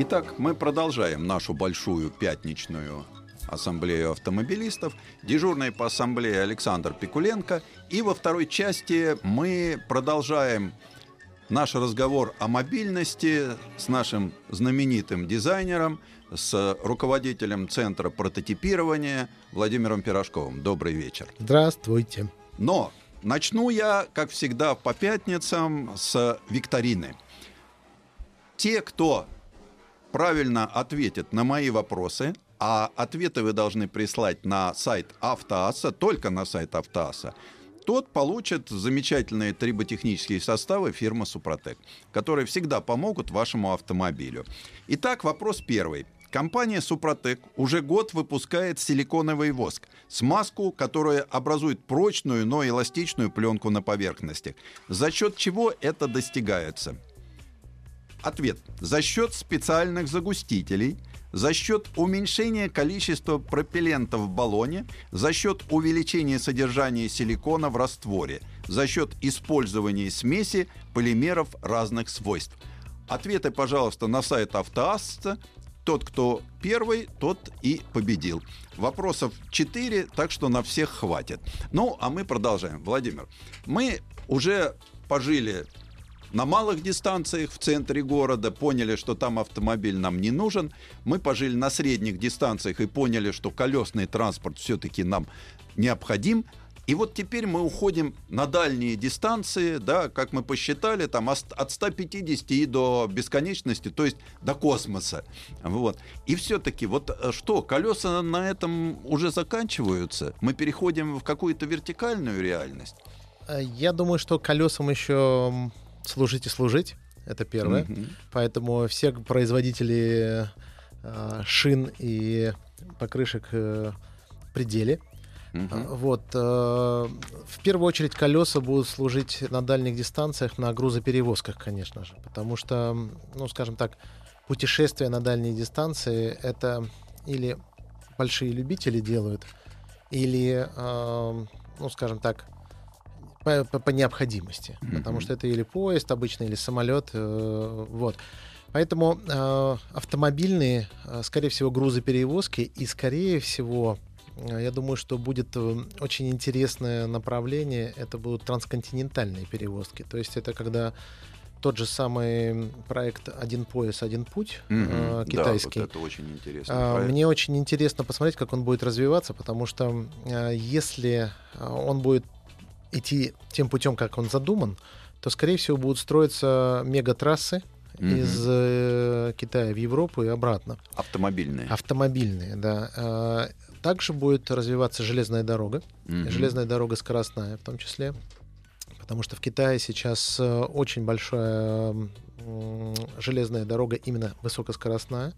Итак, мы продолжаем нашу большую пятничную ассамблею автомобилистов. Дежурный по ассамблее Александр Пикуленко. И во второй части мы продолжаем наш разговор о мобильности с нашим знаменитым дизайнером, с руководителем Центра прототипирования Владимиром Пирожковым. Добрый вечер. Здравствуйте. Но начну я, как всегда, по пятницам с викторины. Те, кто правильно ответит на мои вопросы, а ответы вы должны прислать на сайт Автоаса, только на сайт Автоаса, тот получит замечательные триботехнические составы фирмы Супротек, которые всегда помогут вашему автомобилю. Итак, вопрос первый. Компания Супротек уже год выпускает силиконовый воск, смазку, которая образует прочную, но эластичную пленку на поверхностях. За счет чего это достигается? Ответ. За счет специальных загустителей, за счет уменьшения количества пропеллента в баллоне, за счет увеличения содержания силикона в растворе, за счет использования смеси полимеров разных свойств. Ответы, пожалуйста, на сайт Автоасса. Тот, кто первый, тот и победил. Вопросов 4, так что на всех хватит. Ну, а мы продолжаем. Владимир, мы уже пожили на малых дистанциях в центре города, поняли, что там автомобиль нам не нужен. Мы пожили на средних дистанциях и поняли, что колесный транспорт все-таки нам необходим. И вот теперь мы уходим на дальние дистанции, да, как мы посчитали, там от 150 и до бесконечности, то есть до космоса. Вот. И все-таки вот э, что, колеса на этом уже заканчиваются? Мы переходим в какую-то вертикальную реальность? Э, я думаю, что колесам еще служить и служить. Это первое. Mm-hmm. Поэтому все производители э, шин и покрышек э, пределе. Uh-huh. Вот. Э, в первую очередь колеса будут служить на дальних дистанциях, на грузоперевозках, конечно же. Потому что, ну, скажем так, путешествия на дальние дистанции это или большие любители делают, или, э, ну, скажем так, по, по, по необходимости. Mm-hmm. Потому что это или поезд обычный, или самолет. Э, вот. Поэтому э, автомобильные, э, скорее всего, грузоперевозки и, скорее всего, э, я думаю, что будет э, очень интересное направление. Это будут трансконтинентальные перевозки. То есть это когда тот же самый проект «Один пояс, один путь» mm-hmm. китайский. Да, вот это очень интересно. Э, мне очень интересно посмотреть, как он будет развиваться, потому что если он будет идти тем путем, как он задуман, то, скорее всего, будут строиться мегатрассы mm-hmm. из э, Китая в Европу и обратно. Автомобильные. Автомобильные, да. Э, также будет развиваться железная дорога, mm-hmm. железная дорога скоростная в том числе, потому что в Китае сейчас э, очень большая железная дорога именно высокоскоростная.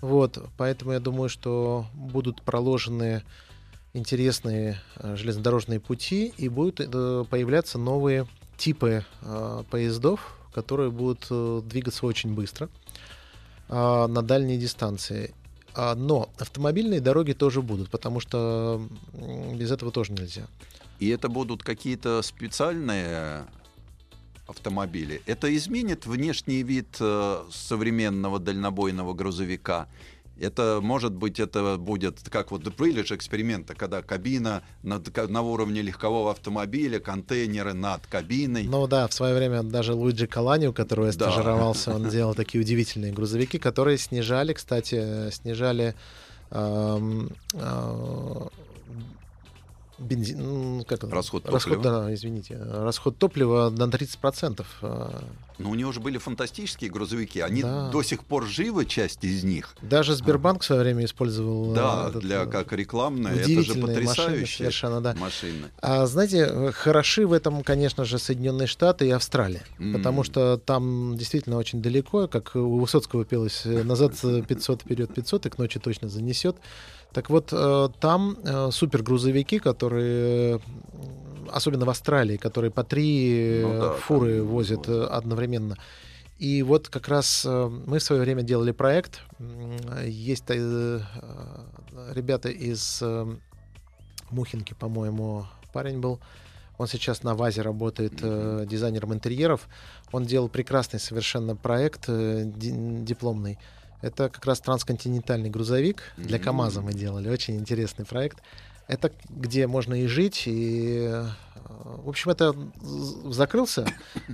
Вот, поэтому я думаю, что будут проложены интересные э, железнодорожные пути и будут э, появляться новые типы э, поездов, которые будут двигаться очень быстро на дальние дистанции. А, но автомобильные дороги тоже будут, потому что без этого тоже нельзя. И это будут какие-то специальные автомобили. Это изменит внешний вид современного дальнобойного грузовика это, может быть, это будет, как вот были же эксперименты, когда кабина на, на уровне легкового автомобиля, контейнеры над кабиной. Ну да, в свое время даже Луиджи Калани, у которого я стажировался, да. он делал такие удивительные грузовики, которые снижали, кстати, снижали эм, э, бензин, ну, как это? Расход расход, топлива. да, извините, расход топлива на 30%. а, Но у него же были фантастические грузовики. Они Да. до сих пор живы, часть из них. Даже Сбербанк в свое время использовал. Да, э, этот, для э, как рекламная. Это же удивительные машины совершенно, да. машины. А знаете, э, хороши в этом, конечно же, Соединенные Штаты и Австралия. М. Потому что там действительно очень далеко, как у Высоцкого пелось, назад э, 500, вперед 500, и к ночи точно занесет. Так вот, э, там э, супергрузовики, которые, особенно в Австралии, которые по три Ну э, да, фуры там возят возят. одновременно. И вот как раз мы в свое время делали проект. Есть ребята из Мухинки, по-моему, парень был. Он сейчас на ВАЗе работает э, дизайнером интерьеров. Он делал прекрасный совершенно проект э, ди- дипломный. Это как раз трансконтинентальный грузовик. Для. КАМАЗа мы делали. Очень интересный проект. Это где можно и жить, и... э, В общем, это закрылся,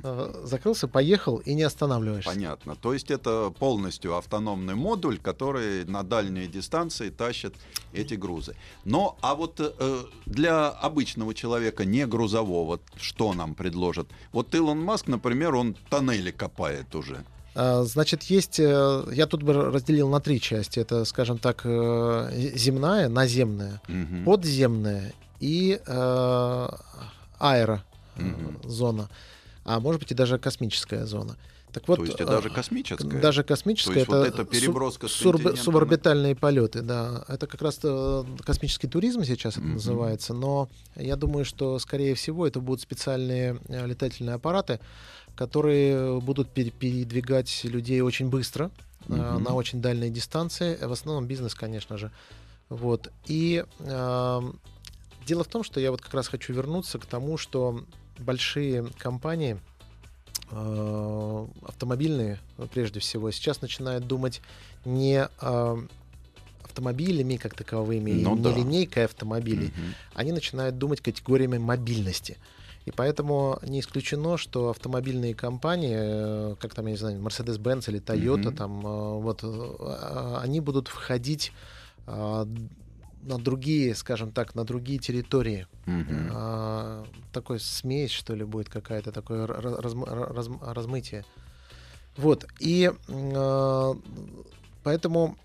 э, закрылся, поехал и не останавливаешься. Понятно. То есть это полностью автономный модуль, который на дальние дистанции тащит эти грузы. Но а вот э, для обычного человека, не грузового, что нам предложат? Вот Илон Маск, например, он тоннели копает уже. А, Значит, есть, э, я тут бы разделил на три части. Это, скажем так, э, земная, наземная, Мгм. подземная и э, аэро Мгм. зона, а может быть и даже космическая зона. Так вот, То есть и э, даже космическая. даже космическая, То есть вот это переброска с суб- суборбитальные полеты, да. Это как раз космический туризм сейчас это Мгм. называется, но я думаю, что скорее всего это будут специальные летательные аппараты, которые будут пере- передвигать людей очень быстро э, Мгм. на очень дальние дистанции. В основном бизнес, конечно же. Вот. И э, дело в том, что я вот как раз хочу вернуться к тому, что большие компании э, автомобильные, э, прежде всего, сейчас начинают думать не э, автомобилями как таковыми, Ну не да. линейкой автомобилей, Мгм. они начинают думать категориями мобильности. И поэтому не исключено, что автомобильные компании, э, как там, я не знаю, Mercedes-Benz или Toyota, Мгм. там, э, вот, э, они будут входить э, на другие, скажем так, на другие территории. А, такой смесь, что ли, будет какая-то, такое ра- ра- разм- ра- разм- размытие. Вот. И э, поэтому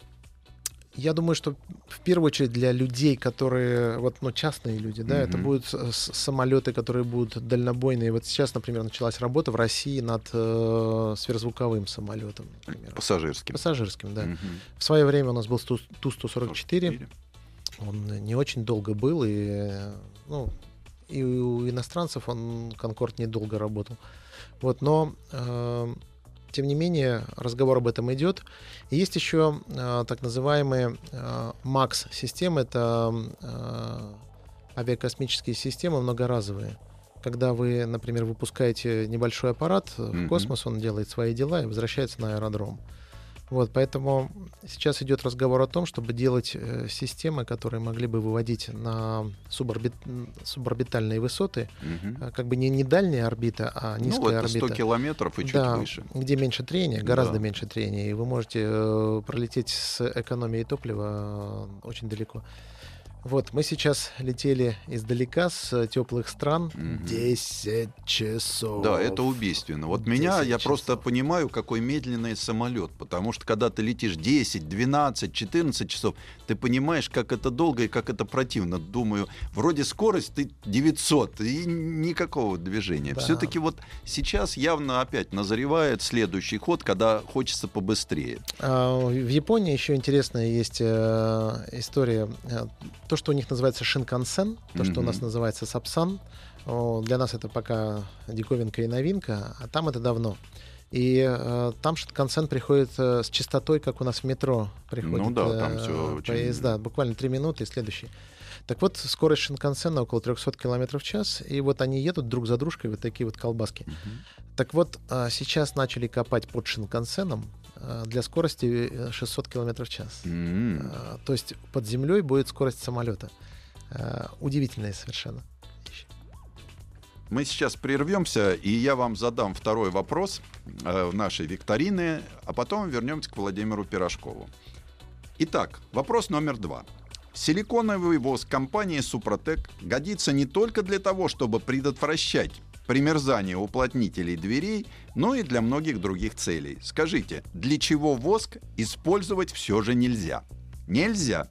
я думаю, что в первую очередь для людей, которые, вот, ну, частные люди, да, это Мгм. будут самолеты, которые будут дальнобойные. Вот сейчас, например, началась работа в России над э, сверхзвуковым самолетом, например. Пассажирским. Пассажирским, да. Мгм. В свое время у нас был Ту- Ту-144. 44. Он не очень долго был, и, ну, и у иностранцев он Конкорд недолго работал. Вот, но э, тем не менее разговор об этом идет. И есть еще э, так называемые э, МАКС-системы, это э, авиакосмические системы многоразовые. Когда вы, например, выпускаете небольшой аппарат в космос, он делает свои дела и возвращается на аэродром. Вот, поэтому сейчас идет разговор о том, чтобы делать э, системы, которые могли бы выводить на суборбит- суборбитальные высоты, а, как бы не, не дальняя орбита, а Ну, низкая это 100 орбита. километров и чуть да, выше. где меньше трения, гораздо Да. меньше трения, и вы можете э, пролететь с экономией топлива э, очень далеко. Вот, мы сейчас летели издалека с теплых стран. 10 часов. Да, это убийственно. Вот меня, 10 я просто понимаю, какой медленный самолет. Потому что когда ты летишь 10, 12, 14 часов, ты понимаешь, как это долго и как это противно. Думаю, вроде скорость ты 900, и никакого движения. Да. Все-таки вот сейчас явно опять назревает следующий ход, когда хочется побыстрее. А, В Японии еще интересная есть э, история. Э, То, что у них называется шинкансен, то, что у нас называется сапсан, для нас это пока диковинка и новинка, а там это давно. И э, там шинкансен приходит э, с частотой, как у нас в метро приходит Ну да, там э, всё очень- поезда, буквально 3 минуты и следующий. Так вот, скорость шинкансена около 300 км в час, и вот они едут друг за дружкой, вот такие вот колбаски. Так вот, а, сейчас начали копать под шинкансеном для скорости э, 600 км в час. А, То есть под землей будет скорость самолета. Удивительная совершенно. Мы сейчас прервемся, и я вам задам второй вопрос э, в нашей викторины, а потом вернемся к Владимиру Пирожкову. Итак, вопрос номер два. Силиконовый воск компании Супротек годится не только для того, чтобы предотвращать примерзание уплотнителей дверей, но и для многих других целей. Скажите, для чего воск использовать все же нельзя? Нельзя.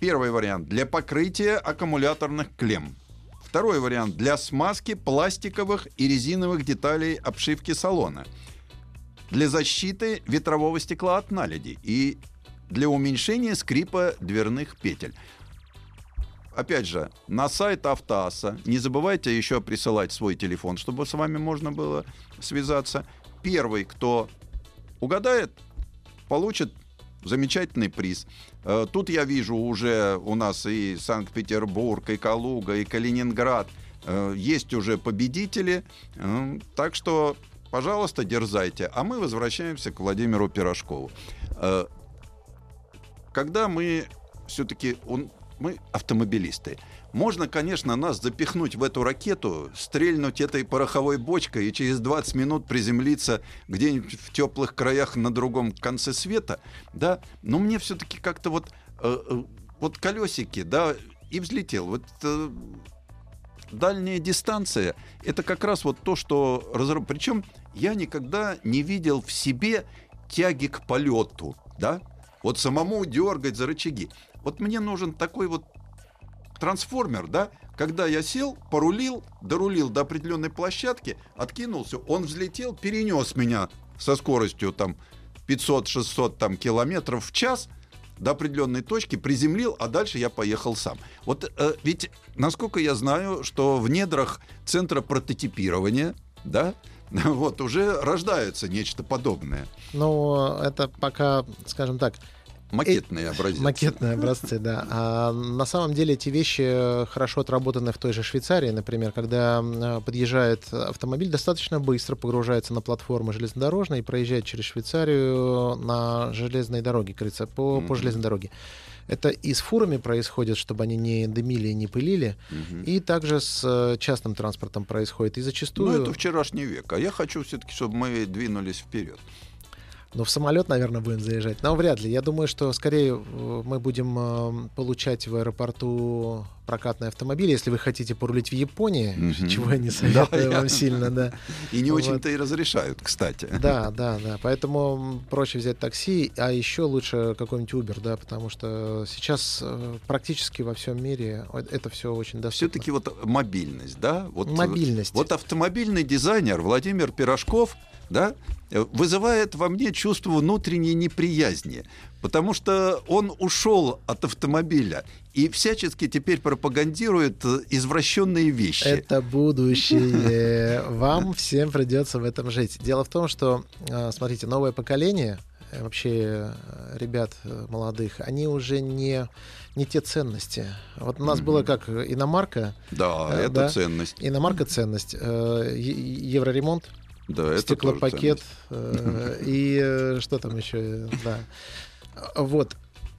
Первый вариант для покрытия аккумуляторных клемм. Второй вариант для смазки пластиковых и резиновых деталей обшивки салона. Для защиты ветрового стекла от наледи и для уменьшения скрипа дверных петель. Опять же, на сайт Автоаса не забывайте еще присылать свой телефон, чтобы с вами можно было связаться. Первый, кто угадает, получит замечательный приз. Э, тут я вижу уже у нас и Санкт-Петербург, и Калуга, и Калининград. Э, есть уже победители. Э, так что, пожалуйста, дерзайте. А мы возвращаемся к Владимиру Пирожкову когда мы все-таки он, мы автомобилисты. Можно, конечно, нас запихнуть в эту ракету, стрельнуть этой пороховой бочкой и через 20 минут приземлиться где-нибудь в теплых краях на другом конце света, да, но мне все-таки как-то вот, э, э, вот колесики, да, и взлетел. Вот э, дальняя дистанция — это как раз вот то, что... Разраб... Причем я никогда не видел в себе тяги к полету, да, вот самому дергать за рычаги. Вот мне нужен такой вот трансформер, да, когда я сел, порулил, дорулил до определенной площадки, откинулся, он взлетел, перенес меня со скоростью там 500-600 там, километров в час до определенной точки, приземлил, а дальше я поехал сам. Вот э, ведь, насколько я знаю, что в недрах центра прототипирования, да, вот уже рождается нечто подобное. Ну, это пока, скажем так, Макетные э, образцы. Макетные образцы, да. А на самом деле эти вещи хорошо отработаны в той же Швейцарии, например, когда подъезжает автомобиль, достаточно быстро погружается на платформу железнодорожной и проезжает через Швейцарию на железной дороге, кажется, по, mm-hmm. по железной дороге. Это и с фурами происходит, чтобы они не дымили и не пылили, угу. и также с э, частным транспортом происходит. И зачастую... Ну, это вчерашний век. А я хочу все-таки, чтобы мы двинулись вперед. Ну, в самолет, наверное, будем заезжать. Но вряд ли. Я думаю, что скорее э, мы будем э, получать в аэропорту прокатный автомобиль, если вы хотите порулить в Японии, mm-hmm. чего я не советую да, вам я... сильно, да. И не вот. очень-то и разрешают, кстати. Да, да, да. Поэтому проще взять такси, а еще лучше какой-нибудь Uber, да, потому что сейчас э, практически во всем мире это все очень доступно. Все-таки вот мобильность, да? Вот, мобильность. Вот автомобильный дизайнер Владимир Пирожков да, вызывает во мне чувство внутренней неприязни, потому что он ушел от автомобиля и всячески теперь пропагандирует извращенные вещи. Это будущее. Вам всем придется в этом жить. Дело в том, что, а, смотрите, новое поколение э, вообще э, ребят э, молодых, они уже не не те ценности. Вот у нас mm-hmm. было как иномарка. Да, э, это да, ценность. Иномарка ценность. Э, евроремонт да, это стеклопакет э, и э, что там еще, да. Вот.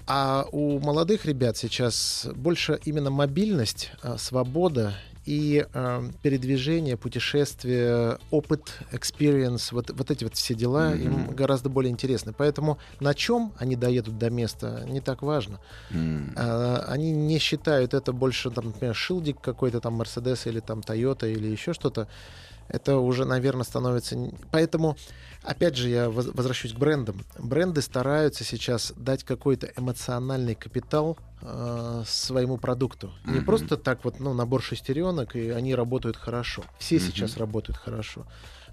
А у молодых ребят сейчас больше именно мобильность, э, свобода и э, передвижение, путешествие, опыт, experience, вот, вот эти вот все дела mm-hmm. им гораздо более интересны. Поэтому на чем они доедут до места, не так важно. Mm-hmm. А, они не считают это больше, там, например, шилдик какой-то там Mercedes или там Toyota или еще что-то это уже, наверное, становится... Поэтому, опять же, я возвращусь к брендам. Бренды стараются сейчас дать какой-то эмоциональный капитал э, своему продукту. Mm-hmm. Не просто так вот, ну, набор шестеренок, и они работают хорошо. Все mm-hmm. сейчас работают хорошо.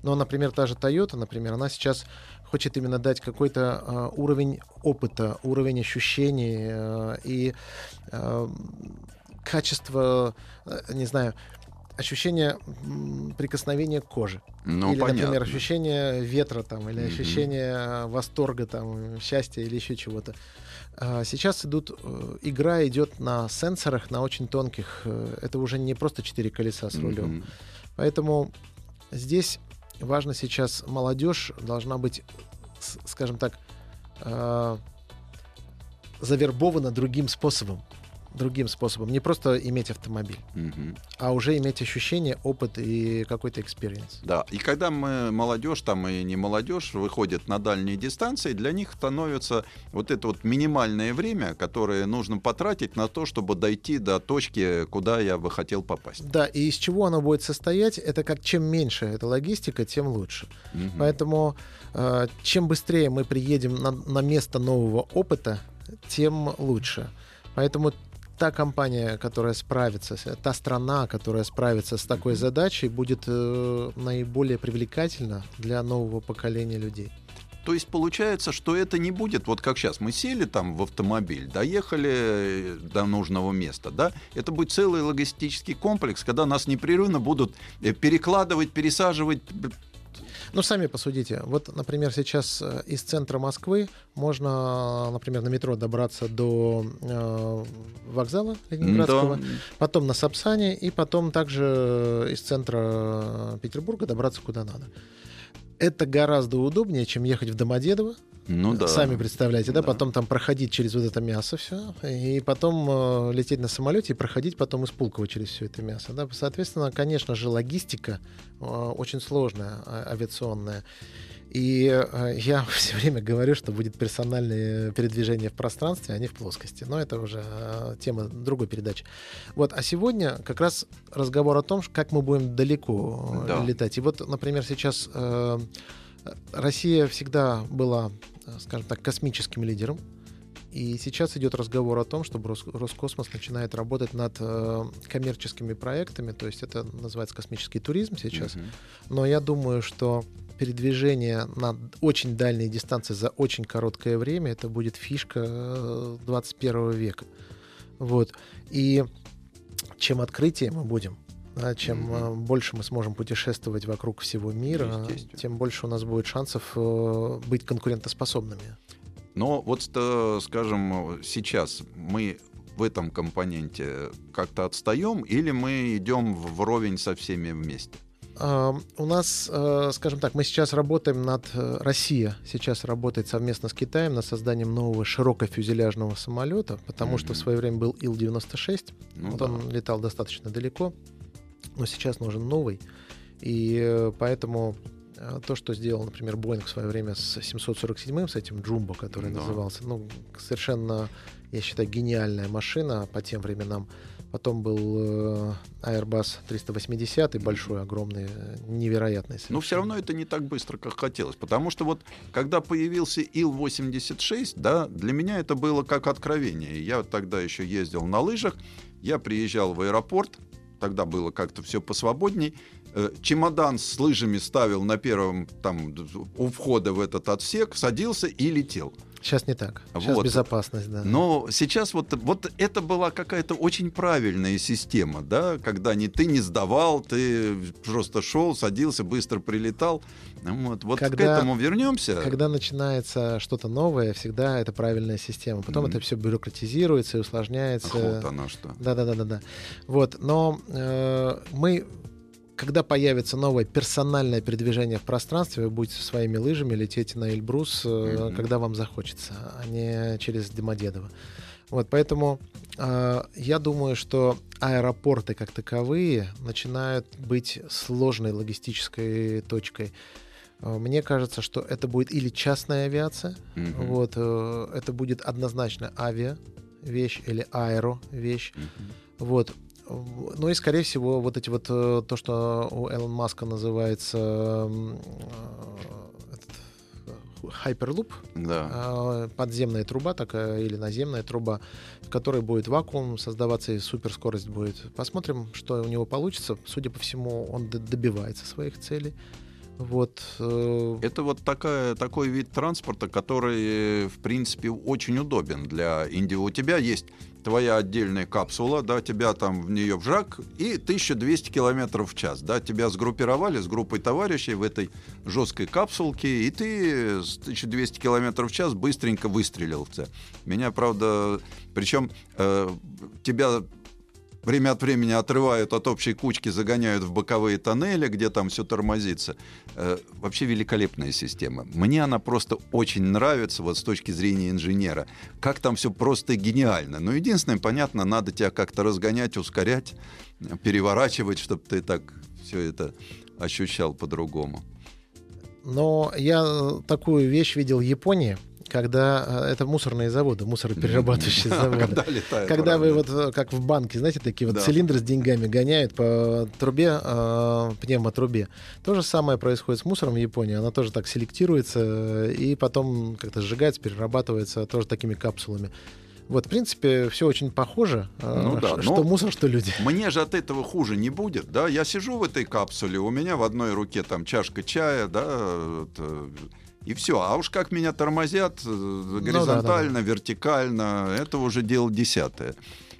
Но, например, та же Toyota, например, она сейчас хочет именно дать какой-то э, уровень опыта, уровень ощущений э, и э, качество, э, не знаю, ощущение прикосновения кожи. Ну, или, понятно. например, ощущение ветра там, или mm-hmm. ощущение восторга там, счастья или еще чего-то. А, сейчас идут, э, игра идет на сенсорах, на очень тонких. Э, это уже не просто четыре колеса с рулем. Mm-hmm. Поэтому здесь важно сейчас молодежь должна быть, скажем так, завербована другим способом. Другим способом. Не просто иметь автомобиль, Мгм. а уже иметь ощущение, опыт и какой-то experience. Да, и когда мы молодежь, там и не молодежь, выходит на дальние дистанции, для них становится вот это вот минимальное время, которое нужно потратить на то, чтобы дойти до точки, куда я бы хотел попасть. Да, и из чего оно будет состоять, это как чем меньше эта логистика, тем лучше. Мгм. Поэтому э, чем быстрее мы приедем на, на место нового опыта, тем лучше. Поэтому та компания, которая справится, та страна, которая справится с такой задачей, будет э, наиболее привлекательна для нового поколения людей. То есть получается, что это не будет, вот как сейчас, мы сели там в автомобиль, доехали э, до нужного места, да, это будет целый логистический комплекс, когда нас непрерывно будут э, перекладывать, пересаживать. Ну, сами посудите. Вот, например, сейчас э, из центра Москвы можно, например, на метро добраться до э, вокзала Ленинградского, Да. потом на Сапсане, и потом также из центра Петербурга добраться куда надо. Это гораздо удобнее, чем ехать в Домодедово. Ну да. Сами представляете, да? Да. Потом там проходить через вот это мясо все, и потом э, лететь на самолете и проходить потом из Пулково через все это мясо. Да? Соответственно, конечно же, логистика э, очень сложная, а- авиационная. И э, я все время говорю, что будет персональное передвижение в пространстве, а не в плоскости. Но это уже э, тема другой передачи. Вот, а сегодня как раз разговор о том, как мы будем далеко э, Да. летать. И вот, например, сейчас э, Россия всегда была, скажем так, космическим лидером. И сейчас идет разговор о том, чтобы Рос- Роскосмос начинает работать над э, коммерческими проектами, то есть это называется космический туризм сейчас. Мгм. Но я думаю, что передвижение на очень дальние дистанции за очень короткое время это будет фишка э, 21 века. Вот. И чем открытие мы будем, да, чем э, больше мы сможем путешествовать вокруг всего мира, тем больше у нас будет шансов э, быть конкурентоспособными. Но вот, э, скажем, сейчас мы в этом компоненте как-то отстаем или мы идем вровень со всеми вместе? У нас, э, скажем так, мы сейчас работаем над... э, Россия сейчас работает совместно с Китаем над созданием нового широкофюзеляжного самолета, потому что в свое время был Ил-96, Ну вот да. он летал достаточно далеко, но сейчас нужен новый. И э, поэтому то, что сделал, например, Боинг в свое время с 747-м, с этим Джумбо, который Да. назывался, ну, совершенно, я считаю, гениальная машина по тем временам. Потом был э, Airbus 380, большой, огромный, невероятный. Но совершенно. все равно это не так быстро, как хотелось. Потому что вот когда появился Ил-86, да, для меня это было как откровение. Я тогда еще ездил на лыжах, я приезжал в аэропорт, тогда было как-то все посвободней. Э, Чемодан с лыжами ставил на первом там у входа в этот отсек, садился и летел. Сейчас не так. Сейчас Вот. безопасность, да. Но сейчас вот, вот это была какая-то очень правильная система, да, когда не ты не сдавал, ты просто шел, садился, быстро прилетал. Вот, вот к Когда- этому вернемся. Когда начинается что-то новое, всегда это правильная система. Потом Мгм. это все бюрократизируется и усложняется. Ах, вот оно что. Да, да, да, да, да. Вот, но э, мы, когда появится новое персональное передвижение в пространстве, вы будете со своими лыжами лететь на Эльбрус, Мгм. когда вам захочется, а не через Домодедово. Вот, поэтому э, я думаю, что аэропорты как таковые начинают быть сложной логистической точкой. Э, Мне кажется, что это будет или частная авиация, Мгм. вот, э, это будет однозначно авиа вещь или аэро вещь. Мгм. Вот. Ну и, скорее всего, вот эти вот э, то, что у Элон Маска называется э, э, Hyperloop, Да. подземная труба такая или наземная труба, в которой будет вакуум создаваться и суперскорость будет. Посмотрим, что у него получится. Судя по всему, он добивается своих целей. Вот. Это вот такая, такой вид транспорта, который, в принципе, очень удобен для Индии. У тебя есть твоя отдельная капсула, да, тебя там в нее вжак, и 1200 километров в час, да, тебя сгруппировали с группой товарищей в этой жесткой капсулке, и ты с 1200 километров в час быстренько выстрелил в цель. Меня, правда, причем э, тебя время от времени отрывают от общей кучки, загоняют в боковые тоннели, где там все тормозится. Э, вообще великолепная система. Мне она просто очень нравится вот с точки зрения инженера. Как там все просто гениально. Но единственное, понятно, надо тебя как-то разгонять, ускорять, переворачивать, чтобы ты так все это ощущал по-другому. Но я э, такую вещь видел в Японии, когда э, это мусорные заводы, мусороперерабатывающие заводы. Когда, летает, когда вы вот э, как в банке, знаете, такие вот да. цилиндры с деньгами гоняют по трубе, э, пневмотрубе. То же самое происходит с мусором в Японии. Она тоже так селектируется и потом как-то сжигается, перерабатывается тоже такими капсулами. Вот, в принципе, все очень похоже. Ну, да, что мусор, что люди. Мне же от этого хуже не будет, да? Я сижу в этой капсуле, у меня в одной руке там чашка чая, да, и все. А уж как меня тормозят горизонтально, ну, да, да, вертикально, это уже дело десятое.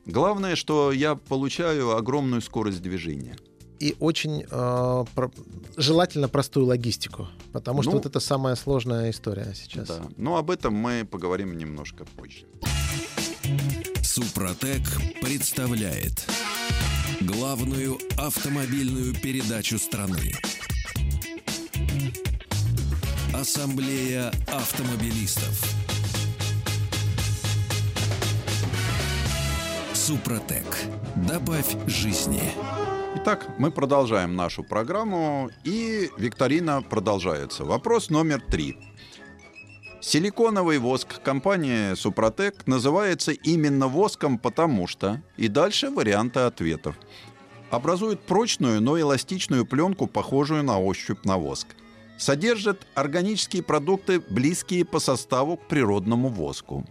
Главное, что я получаю огромную скорость движения и очень э, про, желательно простую логистику, потому что ну, вот это самая сложная история сейчас. Да. Но об этом мы поговорим немножко позже. Супротек представляет главную автомобильную передачу страны. Ассамблея автомобилистов. Супротек. Добавь жизни. Итак, мы продолжаем нашу программу, и викторина продолжается. Вопрос номер три. Силиконовый воск компании Супротек называется именно воском, потому что... И дальше варианты ответов. Образует прочную, но эластичную пленку, похожую на ощупь на воск – содержит органические продукты, близкие по составу к природному воску.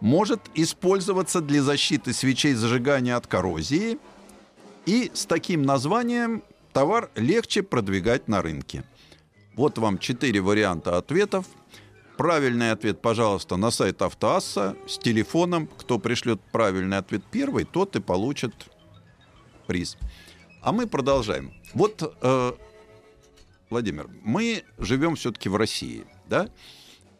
Может использоваться для защиты свечей зажигания от коррозии. И с таким названием товар легче продвигать на рынке. Вот вам четыре варианта ответов. Правильный ответ, пожалуйста, на сайт Автоасса с телефоном. Кто пришлет правильный ответ первый, тот и получит приз. А мы продолжаем. Вот э, Владимир, мы живем все-таки в России, да?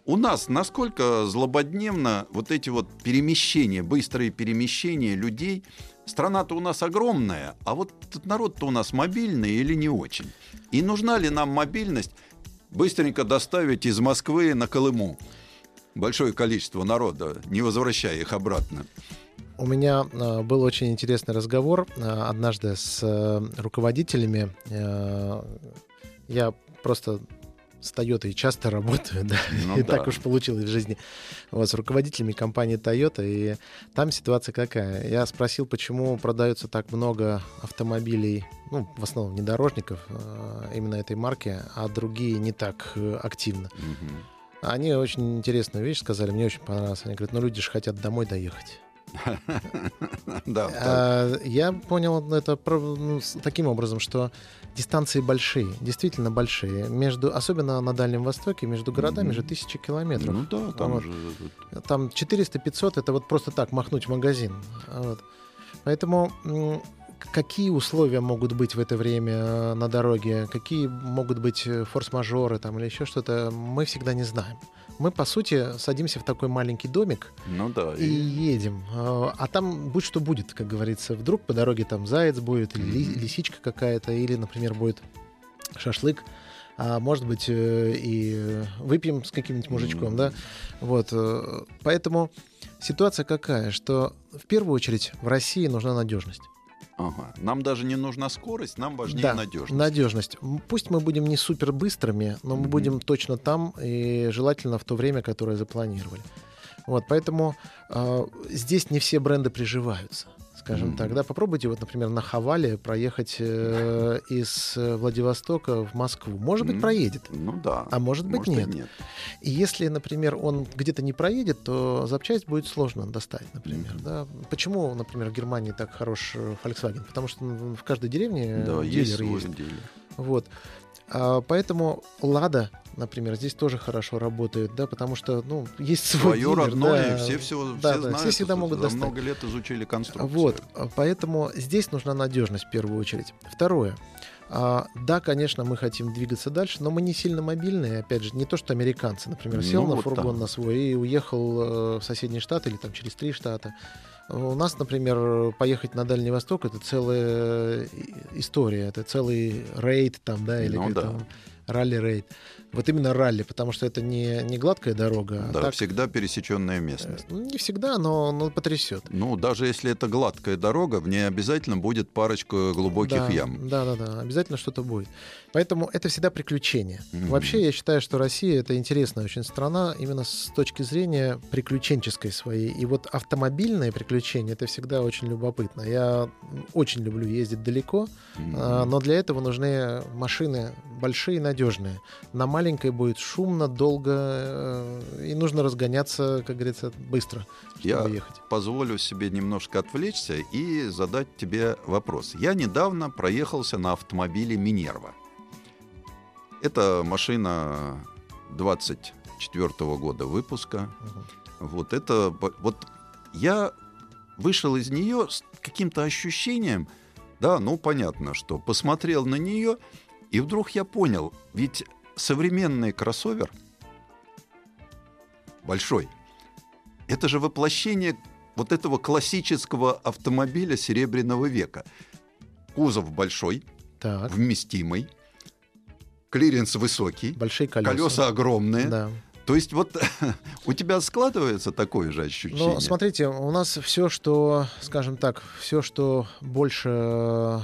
У нас насколько злободневно вот эти вот перемещения, быстрые перемещения людей. Страна-то у нас огромная, а вот народ-то у нас мобильный или не очень. И нужна ли нам мобильность быстренько доставить из Москвы на Колыму большое количество народа, не возвращая их обратно? У меня э, был очень интересный разговор э, однажды с э, руководителями я просто с Toyota часто работаю, да, ну, и да. так уж получилось в жизни. Вот, с руководителями компании Toyota, и там ситуация какая? Я спросил, почему продается так много автомобилей, ну, в основном внедорожников э, именно этой марки, а другие не так э, активно. Угу. Они очень интересную вещь сказали, мне очень понравилось. Они говорят, ну, люди же хотят домой доехать. Да. А, я понял это ну, таким образом, что дистанции большие, действительно большие. Между, особенно на Дальнем Востоке, между городами же тысячи километров. Ну да, там же... Там 400-500 это вот просто так махнуть в магазин. Поэтому какие условия могут быть в это время э, на дороге, какие могут быть э, форс-мажоры там или еще что-то, мы всегда не знаем мы, по сути, садимся в такой маленький домик ну, да, и, и едем. А, а там будь что будет, как говорится. Вдруг по дороге там заяц будет, или mm-hmm. лисичка какая-то, или, например, будет шашлык. А может быть, э, и выпьем с каким-нибудь мужичком, mm-hmm. да? Вот. Э, поэтому ситуация какая, что в первую очередь в России нужна надежность. Ага. Нам даже не нужна скорость, нам важнее да, надежность. Надежность. Пусть мы будем не супер быстрыми, но мы mm-hmm. будем точно там и желательно в то время, которое запланировали. Вот, поэтому э, здесь не все бренды приживаются скажем mm-hmm. так. Да, попробуйте вот, например, на Хавале проехать э, из Владивостока в Москву. Может быть, проедет. Ну да. А может быть, может, нет. нет. И если, например, он где-то не проедет, то запчасть будет сложно достать, например. Mm-hmm. Да. Почему, например, в Германии так хорош э, Volkswagen? Потому что в каждой деревне да, дилер есть. есть. Дилер. Вот. А, поэтому Лада, например, здесь тоже хорошо работает, да, потому что, ну, есть свой Свое дилер, родное, да, все, все, да, все да, знают, все всегда могут за достать. много лет изучили конструкцию. Вот, поэтому здесь нужна надежность в первую очередь. Второе. А, да, конечно, мы хотим двигаться дальше, но мы не сильно мобильные. Опять же, не то, что американцы, например, сел Ну, на вот фургон так. на свой и уехал э, в соседний штат или там через три штата. У нас, например, поехать на Дальний Восток это целая и- история, это целый рейд там, да, или Ну как да. там, ралли-рейд. Вот именно ралли, потому что это не, не гладкая дорога, а Да, так, всегда пересеченная э, местность. ну, не всегда, но, но потрясет. Ну, даже если это гладкая дорога, в ней обязательно будет парочка глубоких да, ям. Да, да, да, обязательно что-то будет. Поэтому это всегда приключение. Мгм. Вообще, я считаю, что Россия это интересная очень страна именно с точки зрения приключенческой своей. И вот автомобильные приключения это всегда очень любопытно. Я очень люблю ездить далеко, а, но для этого нужны машины большие и надежные. На маленькой будет шумно, долго, э, и нужно разгоняться, как говорится, быстро, чтобы Я ехать. позволю себе немножко отвлечься и задать тебе вопрос. Я недавно проехался на автомобиле Минерва. Это машина 24 года выпуска. Мгм. Вот это вот я вышел из нее с каким-то ощущением, да, ну понятно, что посмотрел на нее и вдруг я понял, ведь современный кроссовер большой, это же воплощение вот этого классического автомобиля серебряного века. Кузов большой, Так, вместимый, клиренс высокий, большие колеса. колеса огромные. Да. То есть вот у тебя складывается такое же ощущение? Ну, смотрите, у нас все, что, скажем так, все, что больше,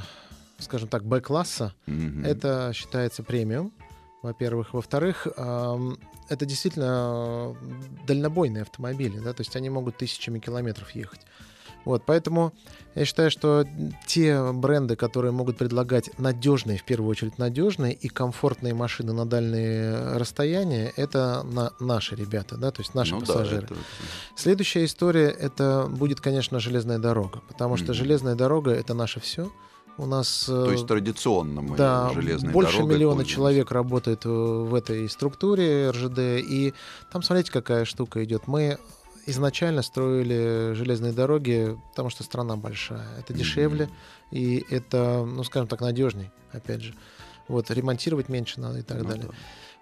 скажем так, Б-класса, Мгм. это считается премиум, во-первых. Во-вторых, это действительно э, дальнобойные автомобили, да, то есть они могут тысячами километров ехать. Вот, поэтому я считаю, что те бренды, которые могут предлагать надежные, в первую очередь надежные и комфортные машины на дальние расстояния, это на наши ребята, да, то есть наши Ну да, пассажиры. это- Следующая история это будет, конечно, железная дорога, потому что Мгм. железная дорога это наше все. У нас То э, есть традиционно мы да, железной больше миллиона пользуемся. человек работает в этой структуре РЖД, и там, смотрите, какая штука идет. Мы изначально строили железные дороги, потому что страна большая. Это дешевле, и это, ну, скажем так, надежней, опять же. Вот, ремонтировать меньше надо и так Ну далее. да.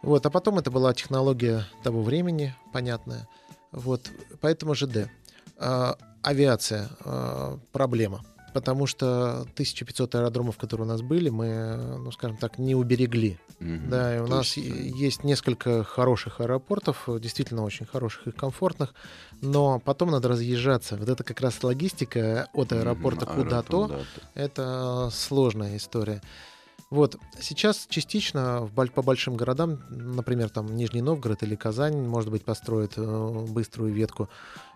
Вот, а потом это была технология того времени, понятная. Вот, поэтому ЖД. А, авиация а, проблема, потому что 1500 аэродромов, которые у нас были, мы, ну, скажем так, не уберегли. Мгм. Да, и у нас есть, э, есть несколько хороших аэропортов, действительно очень хороших и комфортных, но потом надо разъезжаться. Вот это как раз логистика от аэропорта куда-то, куда-то. это сложная история. Вот сейчас частично в по большим городам, например, там Нижний Новгород или Казань, может быть, построят э, быструю ветку.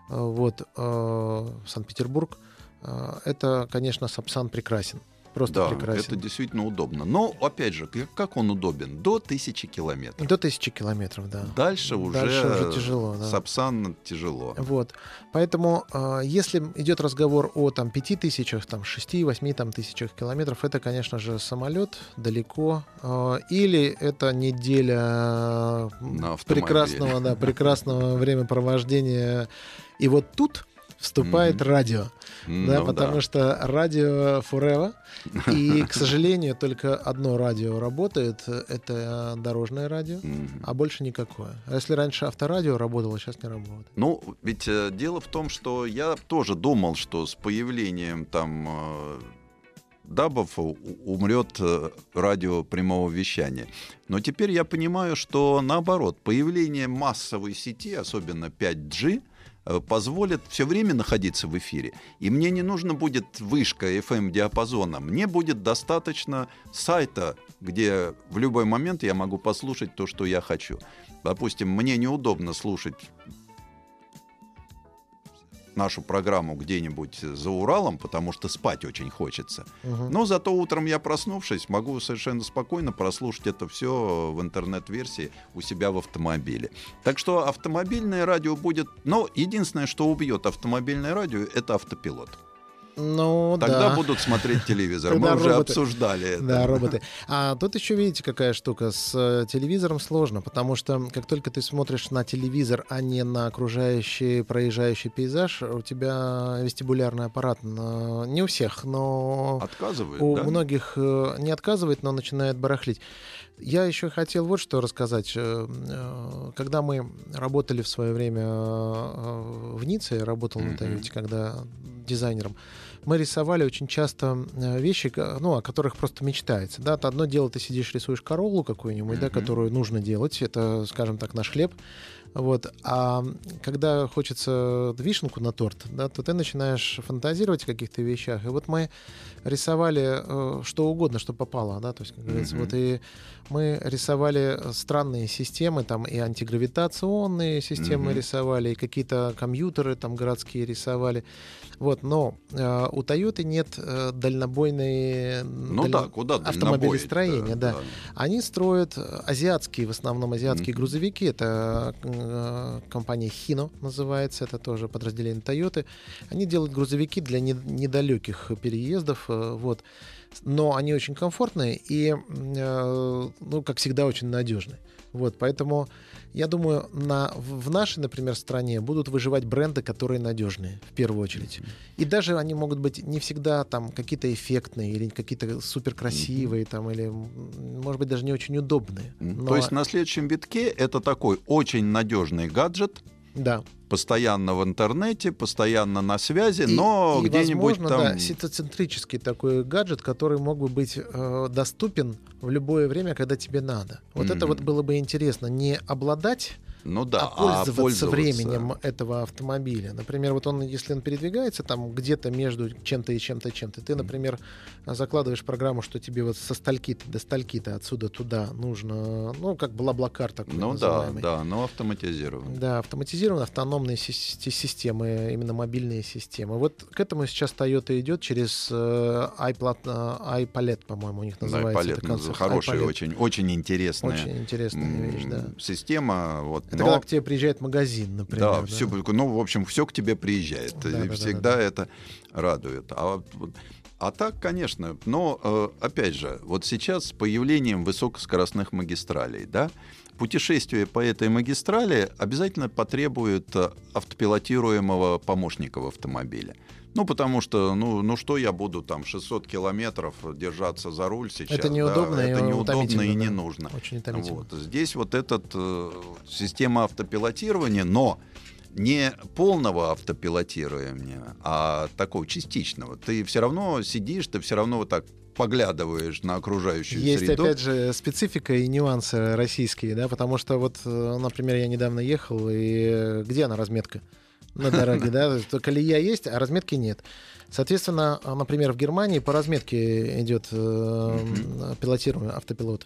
Э, вот Санкт-Петербург. Э, это, конечно, Сапсан прекрасен. Просто Да, прекрасен. это действительно удобно. Но, опять же, как он удобен? До тысячи километров. До тысячи километров, да. Дальше уже, Дальше уже тяжело, да. Сапсан тяжело. Вот. Поэтому, э, если идет разговор о там, пяти тысячах, там, шести-восьми там, тысячах километров, это, конечно же, самолет далеко. э, или это неделя прекрасного, да, прекрасного времяпровождения. И вот тут вступает Мгм. радио. да, Ну потому да. что радио forever. И, к сожалению, только одно радио работает. Это дорожное радио. Мгм. А больше никакое. А если раньше авторадио работало, сейчас не работает. Ну, ведь э, дело в том, что я тоже думал, что с появлением там э, дабов умрет э, радио прямого вещания. Но теперь я понимаю, что наоборот, появление массовой сети, особенно 5G, э, позволит все время находиться в эфире. И мне не нужно будет вышка FM-диапазона. Мне будет достаточно сайта, где в любой момент я могу послушать то, что я хочу. Допустим, мне неудобно слушать нашу программу где-нибудь за Уралом, потому что спать очень хочется. Мгм. Но зато утром я проснувшись, могу совершенно спокойно прослушать это все в интернет-версии у себя в автомобиле. Так что автомобильное радио будет... Но единственное, что убьет автомобильное радио, это автопилот. Ну, Тогда да. будут смотреть телевизор. Тогда Мы уже обсуждали это. Да, роботы. А тут еще видите, какая штука. С э, телевизором сложно, потому что как только ты смотришь на телевизор, а не на окружающий, проезжающий пейзаж, у тебя вестибулярный аппарат на- не у всех, но Отказывают, у да? многих э, не отказывает, но начинает барахлить. Я еще хотел вот что рассказать. Э, Когда мы работали в свое время в Ницце, я работал на Мгм. Тойоте, когда дизайнером, мы рисовали очень часто э, вещи, ну, о которых просто мечтается. Да? Одно дело, ты сидишь, рисуешь королу какую-нибудь, да, Мгм. которую нужно делать. Это, скажем так, наш хлеб. Вот. А когда хочется вишенку на торт, да, то ты начинаешь фантазировать о каких-то вещах. И вот мы рисовали э, что угодно, что попало, да, то есть, как говорится, Мгм. вот и мы рисовали странные системы, там и антигравитационные системы Мгм. рисовали, и какие-то компьютеры там городские рисовали. Вот, но э, у Toyota нет э, дальнобойной Ну даль- да, куда автомобилестроения, дальнобоить-то, да. Они строят азиатские, в основном азиатские Мгм. грузовики. Это компания Hino называется, это тоже подразделение Toyota. Они делают грузовики для не- недалеких переездов, э, вот. Но они очень комфортные и, э, ну, как всегда, очень надежные. Вот, поэтому я думаю, на, в нашей, например, стране будут выживать бренды, которые надежные, в первую очередь. И даже они могут быть не всегда там какие-то эффектные или какие-то супер красивые, там, или, может быть, даже не очень удобные. Но- То есть на следующем витке это такой очень надежный гаджет, да. постоянно в интернете, постоянно на связи, И- но и, где-нибудь возможно, там... да, ситоцентрический такой гаджет, который мог бы быть э, доступен в любое время, когда тебе надо. Вот это Мгм. вот было бы интересно. Не обладать Ну да, а пользоваться, пользоваться. временем этого автомобиля. Например, вот он, если он передвигается там где-то между чем-то и чем-то чем-то, ты, например, закладываешь программу, что тебе вот со стальки до стальки-то отсюда туда нужно, ну, как блаблакар такой Ну да, называемый. да, но автоматизирован. Да, автоматизированные автономные си- системы, именно мобильные системы. Вот к этому сейчас Toyota идет через э, iPlat- э, iPalette, по-моему, у них Да, называется. iPalette эта концепция. хорошая, iPalette. очень, очень интересная Очень интересная вещь, да. система. Вот, Это но- когда к тебе приезжает магазин, например. да, все, ну, в общем, все к тебе приезжает. Да, и да, да, всегда да. это радует. А, а так, конечно, но э, опять же, вот сейчас с появлением высокоскоростных магистралей, да, путешествие по этой магистрали обязательно потребует э, автопилотируемого помощника в автомобиле. Ну, потому что, ну, ну что я буду там 600 километров держаться за руль сейчас? Это да? неудобно и это неудобно и не да. нужно. Очень. Вот. Здесь вот эта система автопилотирования, но не полного автопилотирования, а такого частичного. Ты все равно сидишь, ты все равно вот так поглядываешь на окружающую Есть, среду. опять же, специфика и нюансы российские, да, потому что вот, э, например, я недавно ехал, и э, где она, разметка? На дороге, да, то колея есть, а разметки нет. Соответственно, а, например, в Германии по разметке идет э, пилотируемый автопилот.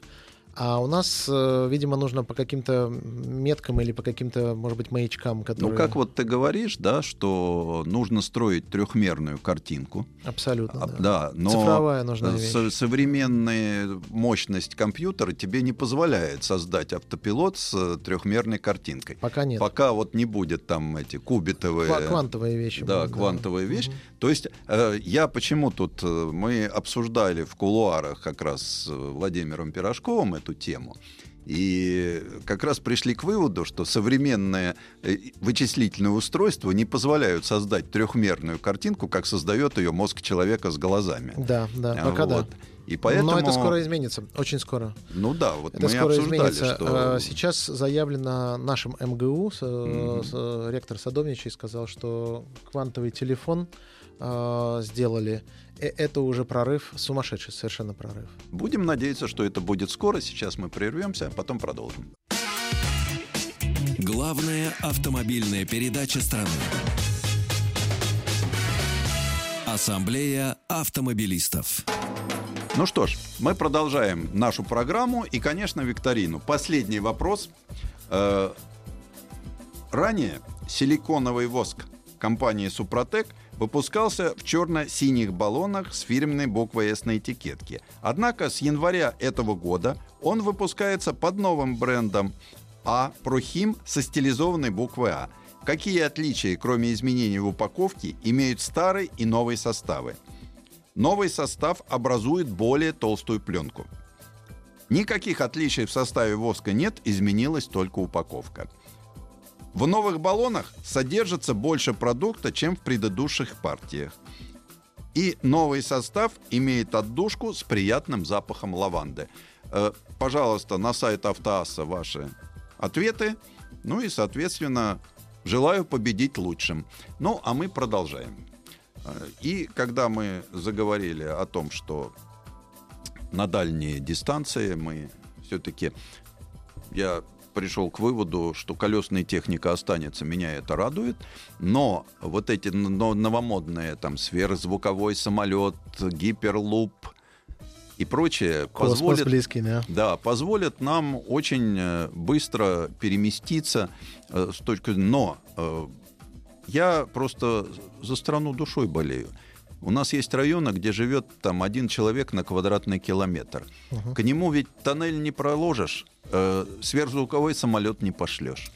А у нас, э, видимо, нужно по каким-то меткам или по каким-то, может быть, маячкам, которые... Ну, как вот ты говоришь, да, что нужно строить трехмерную картинку. Абсолютно, А, да. да, но Цифровая нужна вещь. со- современная мощность компьютера тебе не позволяет создать автопилот с э, трехмерной картинкой. Пока нет. Пока вот не будет там эти кубитовые... Ква- Квантовые вещи. Да, будут, квантовая вещь. Мгм. То есть э, я почему тут э, мы обсуждали в кулуарах как раз с э, Владимиром Пирожковым эту тему. И как раз пришли к выводу, что современные э, вычислительные устройства не позволяют создать трехмерную картинку, как создает ее мозг человека с глазами. Да, да, А, пока вот. да. И поэтому, Но это скоро изменится, очень скоро. ну да, вот Это мы скоро обсуждали, изменится. что А, Сейчас заявлено нашим МГУ, с- ректор Садовничий сказал, что квантовый телефон а, сделали. Э, Это уже прорыв, сумасшедший совершенно прорыв. будем надеяться, что это будет скоро. Сейчас мы прервемся, а потом продолжим. Главная автомобильная передача страны. Ассамблея автомобилистов. Ну что ж, мы продолжаем нашу программу и, конечно, викторину. Последний вопрос. Э, Ранее силиконовый воск компании Супротек выпускался в черно-синих баллонах с фирменной буквой «С» на этикетке. Однако с января этого года он выпускается под новым брендом А Прохим со стилизованной буквой А. какие отличия, кроме изменений в упаковке, имеют старый и новый составы? Новый состав образует более толстую пленку. Никаких отличий в составе воска нет, изменилась только упаковка. В новых баллонах содержится больше продукта, чем в предыдущих партиях. И новый состав имеет отдушку с приятным запахом лаванды. Э, пожалуйста, на сайт Автоасса ваши ответы. Ну и, соответственно, желаю победить лучшим. Ну, а мы продолжаем. И когда мы заговорили о том, что на дальние дистанции мы все-таки... Я пришел к выводу, что колесная техника останется, меня это радует, но вот эти новомодные там сверхзвуковой самолет, гиперлуп, и прочее позволит, близкий, да. Да, позволит нам очень э, быстро переместиться э, с точки... Но э, я просто за страну душой болею. У нас есть районы, где живет там один человек на квадратный километр. Угу. К нему ведь тоннель не проложишь, э, сверхзвуковой самолет не пошлешь.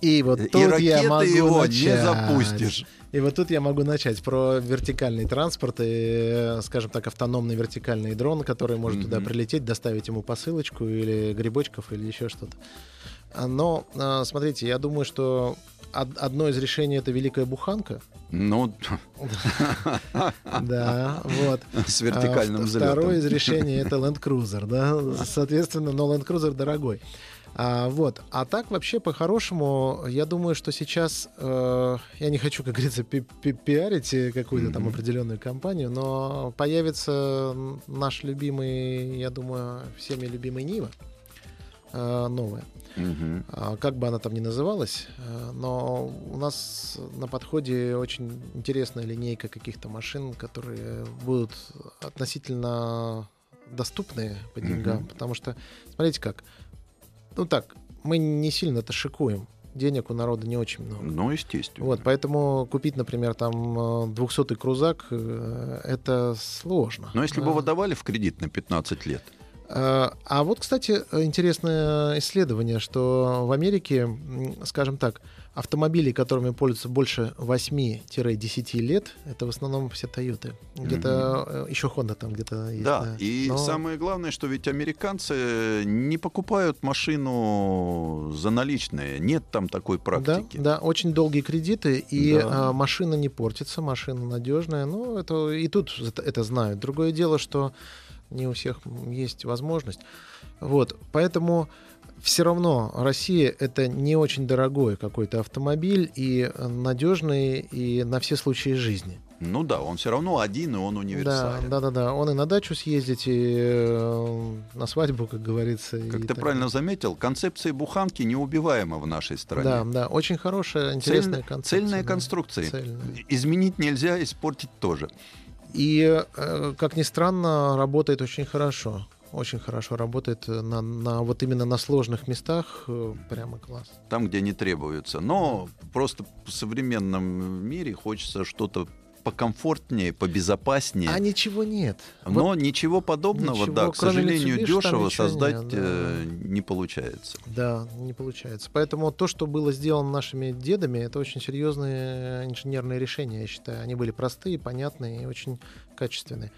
И вот тут и я могу его начать. не запустишь. И вот тут я могу начать про вертикальный транспорт и, скажем так, автономный вертикальный дрон, который может mm-hmm. туда прилететь, доставить ему посылочку или грибочков или еще что-то. Но, а, смотрите, я думаю, что одно из решений это великая буханка. Ну, да, вот. С вертикальным взлетом. Второе из решений это Land Cruiser, да, соответственно, но Land Cruiser дорогой. А, вот. А так вообще по-хорошему, я думаю, что сейчас э, я не хочу, как говорится, пи -пи пиарить какую-то mm-hmm. там определенную компанию, но появится наш любимый, я думаю, всеми любимый Нива э, новая. Mm-hmm. А, как бы она там ни называлась, э, но у нас на подходе очень интересная линейка каких-то машин, которые будут относительно доступные по деньгам, mm-hmm. потому что смотрите как ну так, мы не сильно-то шикуем. Денег у народа не очень много. Ну, естественно. Вот, поэтому купить, например, там 200-й крузак, э, это сложно. Но если бы вы давали в кредит на 15 лет, э, а вот, кстати, интересное исследование, что в Америке, скажем так, автомобили, которыми пользуются больше 8-10 лет, это в основном все Toyota. Где-то mm-hmm. еще Honda там где-то есть. Да, да. и Но... самое главное, что ведь американцы не покупают машину за наличные. Нет там такой практики. Да, да очень долгие кредиты, и да. а, машина не портится, машина надежная. Ну, это и тут это знают. Другое дело, что не у всех есть возможность. Вот, поэтому все равно Россия это не очень дорогой какой-то автомобиль и надежный и на все случаи жизни. Ну да, он все равно один, и он универсален. Да, да, да, да. Он и на дачу съездить, и э, на свадьбу, как говорится. Как ты правильно заметил, концепция буханки неубиваема в нашей стране. Да, да, очень хорошая, интересная Цель, концепция. Цельная да. конструкция. Цельная. Изменить нельзя, испортить тоже. И, э, как ни странно, работает очень хорошо очень хорошо работает на, на вот именно на сложных местах, э, прямо класс. Там, где не требуется. Но просто в современном мире хочется что-то покомфортнее, побезопаснее. А ничего нет. Но вот ничего подобного, ничего, да, к сожалению, дешево создать нет, э, да. не получается. Да, не получается. Поэтому то, что было сделано нашими дедами, это очень серьезные инженерные решения, я считаю. Они были простые, понятные и очень качественные.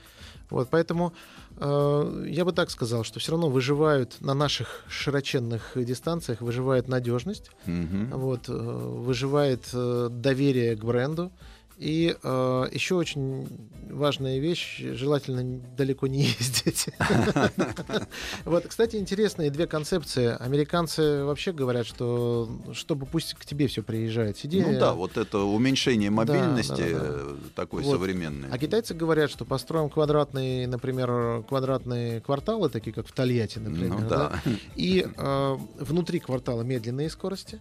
Вот, поэтому э, я бы так сказал, что все равно выживают на наших широченных дистанциях, выживает надежность, угу. вот, э, выживает э, доверие к бренду. И э, еще очень важная вещь, желательно далеко не ездить. Вот, кстати, интересные две концепции. Американцы вообще говорят, что чтобы пусть к тебе все приезжает. Сиди. Ну да, вот это уменьшение мобильности такой современный. А китайцы говорят, что построим квадратные, например, квадратные кварталы, такие как в Тольятти, например. Ну. И э, внутри квартала медленные скорости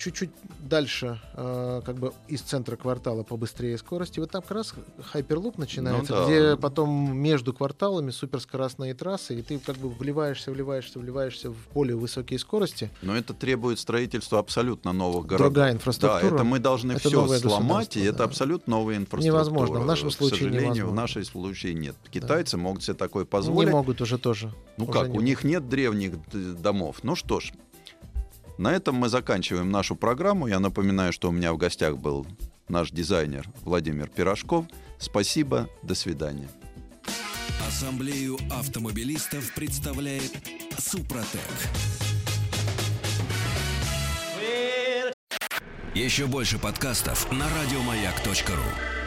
чуть-чуть дальше, э, как бы из центра квартала побыстрее скорости. Вот там как раз хайперлуп начинается, ну, да. где потом между кварталами суперскоростные трассы, и ты как бы вливаешься, вливаешься, вливаешься в более высокие скорости. Но это требует строительства абсолютно новых городов. Другая инфраструктура. Да, это мы должны это все сломать, и да. это абсолютно новая инфраструктура. Невозможно. В нашем случае К сожалению, невозможно. в нашем случае нет. Китайцы да. могут себе такое позволить. Не могут уже тоже. Ну уже как, у них нет древних домов. Ну что ж, На этом мы заканчиваем нашу программу. Я напоминаю, что у меня в гостях был наш дизайнер Владимир Пирожков. Спасибо, до свидания. Ассамблею автомобилистов представляет Супротек. Еще больше подкастов на радиомаяк.ру